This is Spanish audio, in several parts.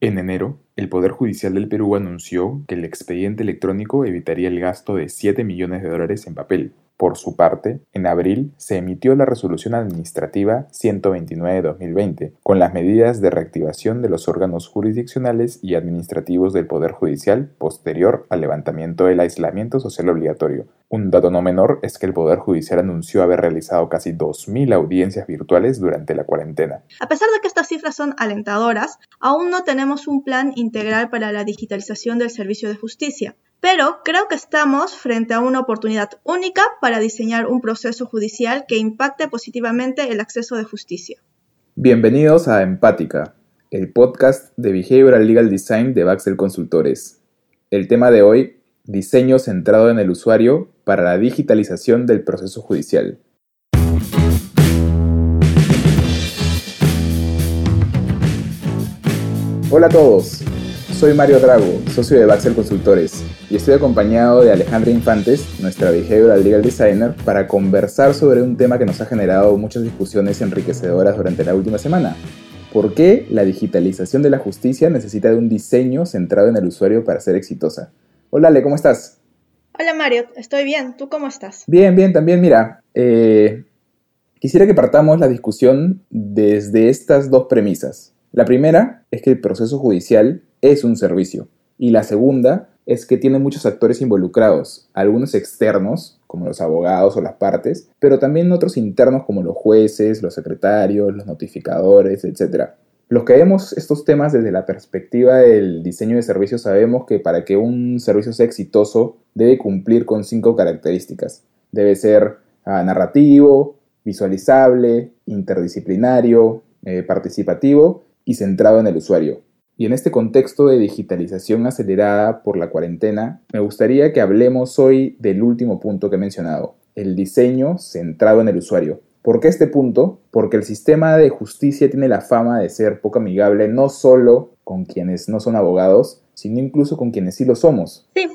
En enero, el Poder Judicial del Perú anunció que el expediente electrónico evitaría el gasto de 7 millones de dólares en papel, por su parte, en abril se emitió la Resolución Administrativa 129-2020, con las medidas de reactivación de los órganos jurisdiccionales y administrativos del Poder Judicial posterior al levantamiento del aislamiento social obligatorio. Un dato no menor es que el Poder Judicial anunció haber realizado casi 2.000 audiencias virtuales durante la cuarentena. A pesar de que estas cifras son alentadoras, aún no tenemos un plan integral para la digitalización del servicio de justicia. Pero creo que estamos frente a una oportunidad única para diseñar un proceso judicial que impacte positivamente el acceso de justicia. Bienvenidos a Empática, el podcast de Behavioral Legal Design de Baxel Consultores. El tema de hoy, diseño centrado en el usuario para la digitalización del proceso judicial. Hola a todos, soy Mario Drago, socio de Baxel Consultores, y estoy acompañado de Alejandra Infantes, nuestra behavioral legal designer, para conversar sobre un tema que nos ha generado muchas discusiones enriquecedoras durante la última semana. ¿Por qué la digitalización de la justicia necesita de un diseño centrado en el usuario para ser exitosa? Hola Ale, ¿cómo estás? Hola Mario, estoy bien. ¿Tú cómo estás? Bien, bien, también. Mira, eh, quisiera que partamos la discusión desde estas dos premisas. La primera es que el proceso judicial es un servicio. Y la segunda es que tiene muchos actores involucrados, algunos externos, como los abogados o las partes, pero también otros internos como los jueces, los secretarios, los notificadores, etc. Los que vemos estos temas desde la perspectiva del diseño de servicios sabemos que para que un servicio sea exitoso debe cumplir con cinco características. Debe ser ah, narrativo, visualizable, interdisciplinario, eh, participativo y centrado en el usuario. Y en este contexto de digitalización acelerada por la cuarentena, me gustaría que hablemos hoy del último punto que he mencionado, el diseño centrado en el usuario. ¿Por qué este punto? Porque el sistema de justicia tiene la fama de ser poco amigable no solo con quienes no son abogados, sino incluso con quienes sí lo somos. Sí,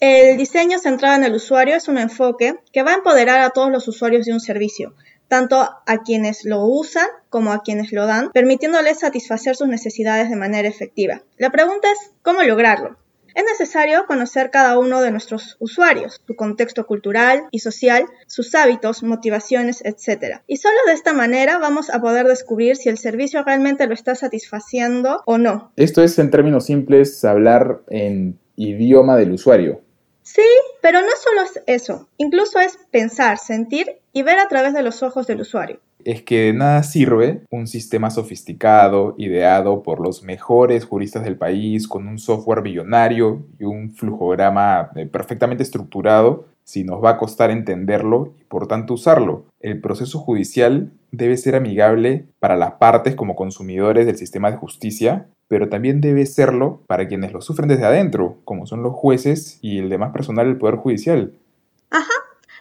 el diseño centrado en el usuario es un enfoque que va a empoderar a todos los usuarios de un servicio, tanto a quienes lo usan como a quienes lo dan, permitiéndoles satisfacer sus necesidades de manera efectiva. La pregunta es, ¿cómo lograrlo? Es necesario conocer cada uno de nuestros usuarios, su contexto cultural y social, sus hábitos, motivaciones, etc. Y solo de esta manera vamos a poder descubrir si el servicio realmente lo está satisfaciendo o no. Esto es, en términos simples, hablar en idioma del usuario. Sí, pero no solo es eso, incluso es pensar, sentir y ver a través de los ojos del usuario. Es que de nada sirve un sistema sofisticado, ideado por los mejores juristas del país, con un software billonario y un flujograma eh, perfectamente estructurado, si nos va a costar entenderlo y por tanto usarlo. El proceso judicial debe ser amigable para las partes como consumidores del sistema de justicia pero también debe serlo para quienes lo sufren desde adentro, como son los jueces y el demás personal del Poder Judicial. Ajá.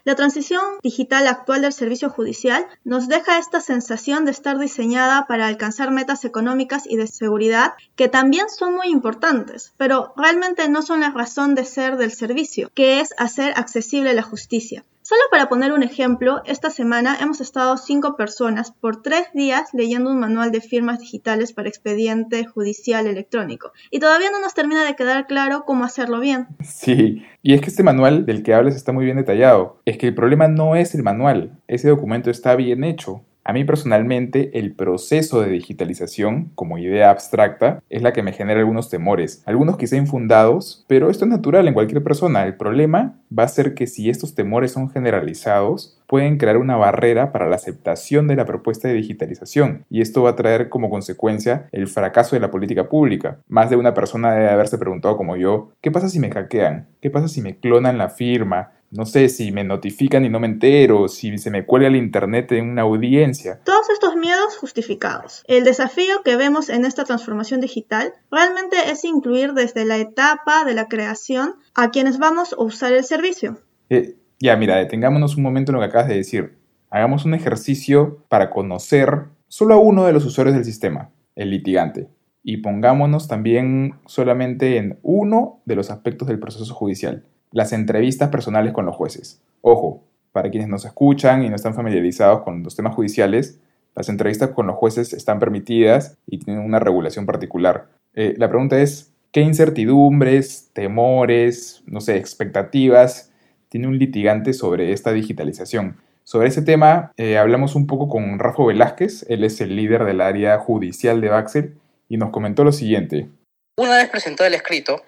La transición digital actual del servicio judicial nos deja esta sensación de estar diseñada para alcanzar metas económicas y de seguridad que también son muy importantes, pero realmente no son la razón de ser del servicio, que es hacer accesible la justicia. Solo para poner un ejemplo, esta semana hemos estado cinco personas por tres días leyendo un manual de firmas digitales para expediente judicial electrónico y todavía no nos termina de quedar claro cómo hacerlo bien. Sí, y es que este manual del que hablas está muy bien detallado. Es que el problema no es el manual, ese documento está bien hecho. A mí personalmente el proceso de digitalización como idea abstracta es la que me genera algunos temores, algunos quizá infundados, pero esto es natural en cualquier persona. El problema va a ser que si estos temores son generalizados, pueden crear una barrera para la aceptación de la propuesta de digitalización y esto va a traer como consecuencia el fracaso de la política pública. Más de una persona debe haberse preguntado como yo, ¿qué pasa si me hackean? ¿Qué pasa si me clonan la firma? no sé, si me notifican y no me entero, si se me cuelga el internet en una audiencia. Todos estos miedos justificados. El desafío que vemos en esta transformación digital realmente es incluir desde la etapa de la creación a quienes vamos a usar el servicio. Eh, ya, mira, detengámonos un momento en lo que acabas de decir. Hagamos un ejercicio para conocer solo a uno de los usuarios del sistema, el litigante. Y pongámonos también solamente en uno de los aspectos del proceso judicial, las entrevistas personales con los jueces. Ojo, para quienes nos escuchan y no están familiarizados con los temas judiciales, las entrevistas con los jueces están permitidas y tienen una regulación particular. Eh, la pregunta es, ¿qué incertidumbres, temores, no sé, expectativas tiene un litigante sobre esta digitalización? Sobre ese tema eh, hablamos un poco con Rafa Velázquez, él es el líder del área judicial de Baxel y nos comentó lo siguiente. Una vez presentado el escrito,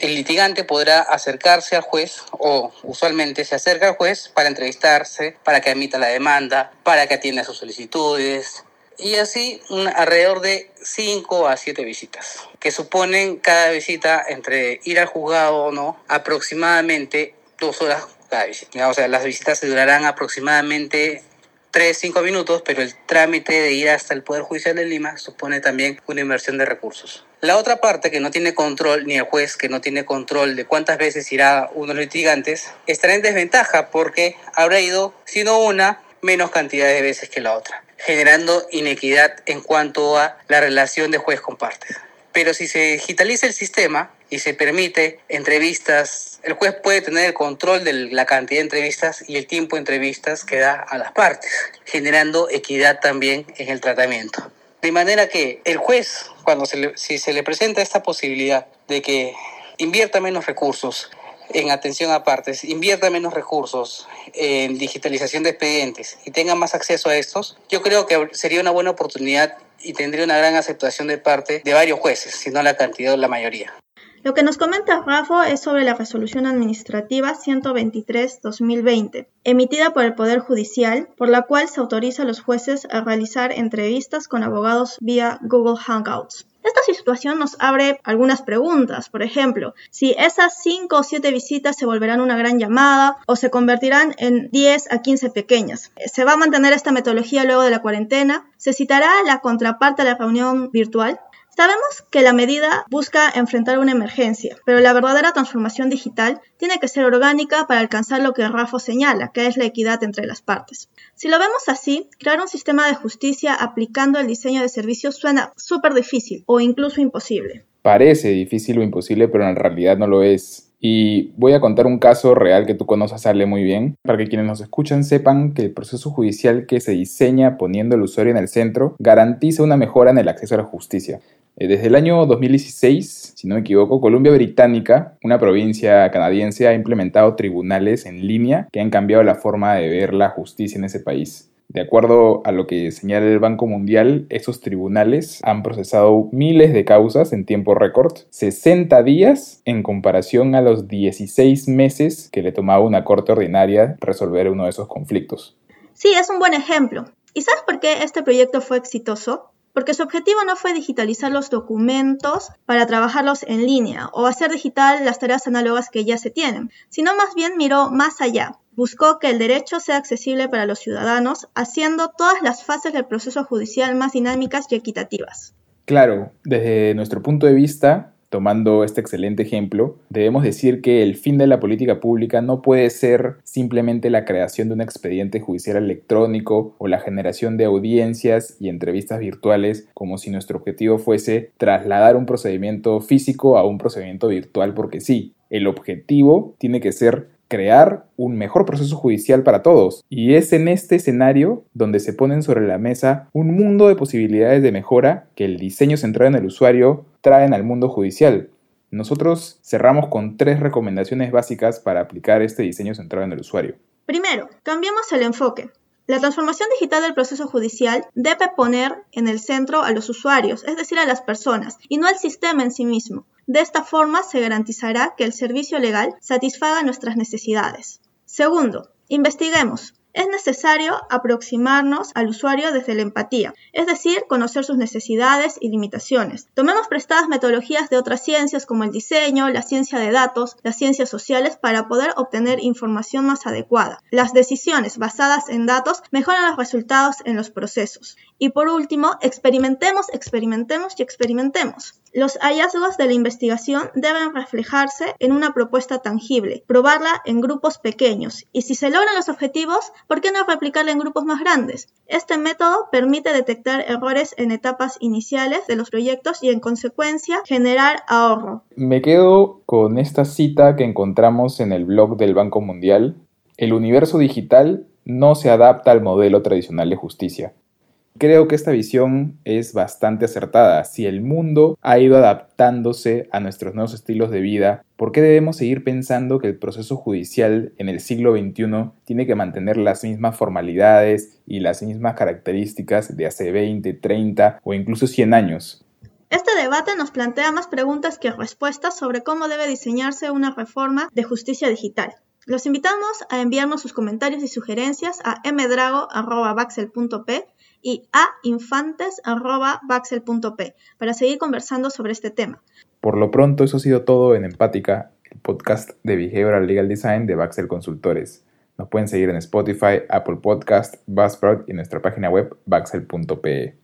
el litigante podrá acercarse al juez o usualmente se acerca al juez para entrevistarse, para que admita la demanda, para que atienda sus solicitudes y así alrededor de 5 a 7 visitas, que suponen cada visita entre ir al juzgado o no aproximadamente dos horas cada visita. O sea, las visitas se durarán aproximadamente 3, 5 minutos, pero el trámite de ir hasta el Poder Judicial de Lima supone también una inversión de recursos. La otra parte que no tiene control, ni el juez que no tiene control de cuántas veces irá uno de los litigantes, estará en desventaja porque habrá ido, si no una, menos cantidad de veces que la otra, generando inequidad en cuanto a la relación de juez con partes. Pero si se digitaliza el sistema y se permite entrevistas, el juez puede tener el control de la cantidad de entrevistas y el tiempo de entrevistas que da a las partes, generando equidad también en el tratamiento. De manera que el juez, cuando se le, si se le presenta esta posibilidad de que invierta menos recursos en atención a partes, invierta menos recursos en digitalización de expedientes y tenga más acceso a estos, yo creo que sería una buena oportunidad y tendría una gran aceptación de parte de varios jueces, si no la cantidad o la mayoría. Lo que nos comenta Rafa es sobre la resolución administrativa 123-2020, emitida por el Poder Judicial, por la cual se autoriza a los jueces a realizar entrevistas con abogados vía Google Hangouts. Esta situación nos abre algunas preguntas, por ejemplo, si esas 5 o 7 visitas se volverán una gran llamada o se convertirán en 10 a 15 pequeñas. ¿Se va a mantener esta metodología luego de la cuarentena? ¿Se citará la contraparte de la reunión virtual? Sabemos que la medida busca enfrentar una emergencia, pero la verdadera transformación digital tiene que ser orgánica para alcanzar lo que Rafa señala, que es la equidad entre las partes. Si lo vemos así, crear un sistema de justicia aplicando el diseño de servicios suena súper difícil o incluso imposible. Parece difícil o imposible, pero en realidad no lo es. Y voy a contar un caso real que tú conoces, Ale, muy bien, para que quienes nos escuchan sepan que el proceso judicial que se diseña poniendo al usuario en el centro garantiza una mejora en el acceso a la justicia. Eh, desde el año 2016, si no me equivoco, Columbia Británica, una provincia canadiense, ha implementado tribunales en línea que han cambiado la forma de ver la justicia en ese país. De acuerdo a lo que señala el Banco Mundial, esos tribunales han procesado miles de causas en tiempo récord, 60 días en comparación a los 16 meses que le tomaba una corte ordinaria resolver uno de esos conflictos. Sí, es un buen ejemplo. ¿Y sabes por qué este proyecto fue exitoso? Porque su objetivo no fue digitalizar los documentos para trabajarlos en línea o hacer digital las tareas análogas que ya se tienen, sino más bien miró más allá. Buscó que el derecho sea accesible para los ciudadanos, haciendo todas las fases del proceso judicial más dinámicas y equitativas. Claro, desde nuestro punto de vista, Tomando este excelente ejemplo, debemos decir que el fin de la política pública no puede ser simplemente la creación de un expediente judicial electrónico o la generación de audiencias y entrevistas virtuales como si nuestro objetivo fuese trasladar un procedimiento físico a un procedimiento virtual porque sí. El objetivo tiene que ser crear un mejor proceso judicial para todos. Y es en este escenario donde se ponen sobre la mesa un mundo de posibilidades de mejora que el diseño centrado en el usuario traen al mundo judicial. Nosotros cerramos con tres recomendaciones básicas para aplicar este diseño centrado en el usuario. Primero, cambiamos el enfoque. La transformación digital del proceso judicial debe poner en el centro a los usuarios, es decir, a las personas, y no al sistema en sí mismo. De esta forma se garantizará que el servicio legal satisfaga nuestras necesidades. Segundo, investiguemos es necesario aproximarnos al usuario desde la empatía, es decir, conocer sus necesidades y limitaciones. Tomemos prestadas metodologías de otras ciencias como el diseño, la ciencia de datos, las ciencias sociales para poder obtener información más adecuada. Las decisiones basadas en datos mejoran los resultados en los procesos. Y por último, experimentemos, experimentemos y experimentemos. Los hallazgos de la investigación deben reflejarse en una propuesta tangible, probarla en grupos pequeños y si se logran los objetivos, ¿por qué no replicarla en grupos más grandes? Este método permite detectar errores en etapas iniciales de los proyectos y en consecuencia generar ahorro. Me quedo con esta cita que encontramos en el blog del Banco Mundial. El universo digital no se adapta al modelo tradicional de justicia Creo que esta visión es bastante acertada. Si el mundo ha ido adaptándose a nuestros nuevos estilos de vida, ¿por qué debemos seguir pensando que el proceso judicial en el siglo XXI tiene que mantener las mismas formalidades y las mismas características de hace 20, 30 o incluso 100 años? Este debate nos plantea más preguntas que respuestas sobre cómo debe diseñarse una reforma de justicia digital. Los invitamos a enviarnos sus comentarios y sugerencias a mdrago.baxel.p y a infantes.baxel.p para seguir conversando sobre este tema. Por lo pronto, eso ha sido todo en Empática, el podcast de Behavioral Legal Design de Baxel Consultores. Nos pueden seguir en Spotify, Apple Podcast, Buzzsprout y nuestra página web baxel.pe.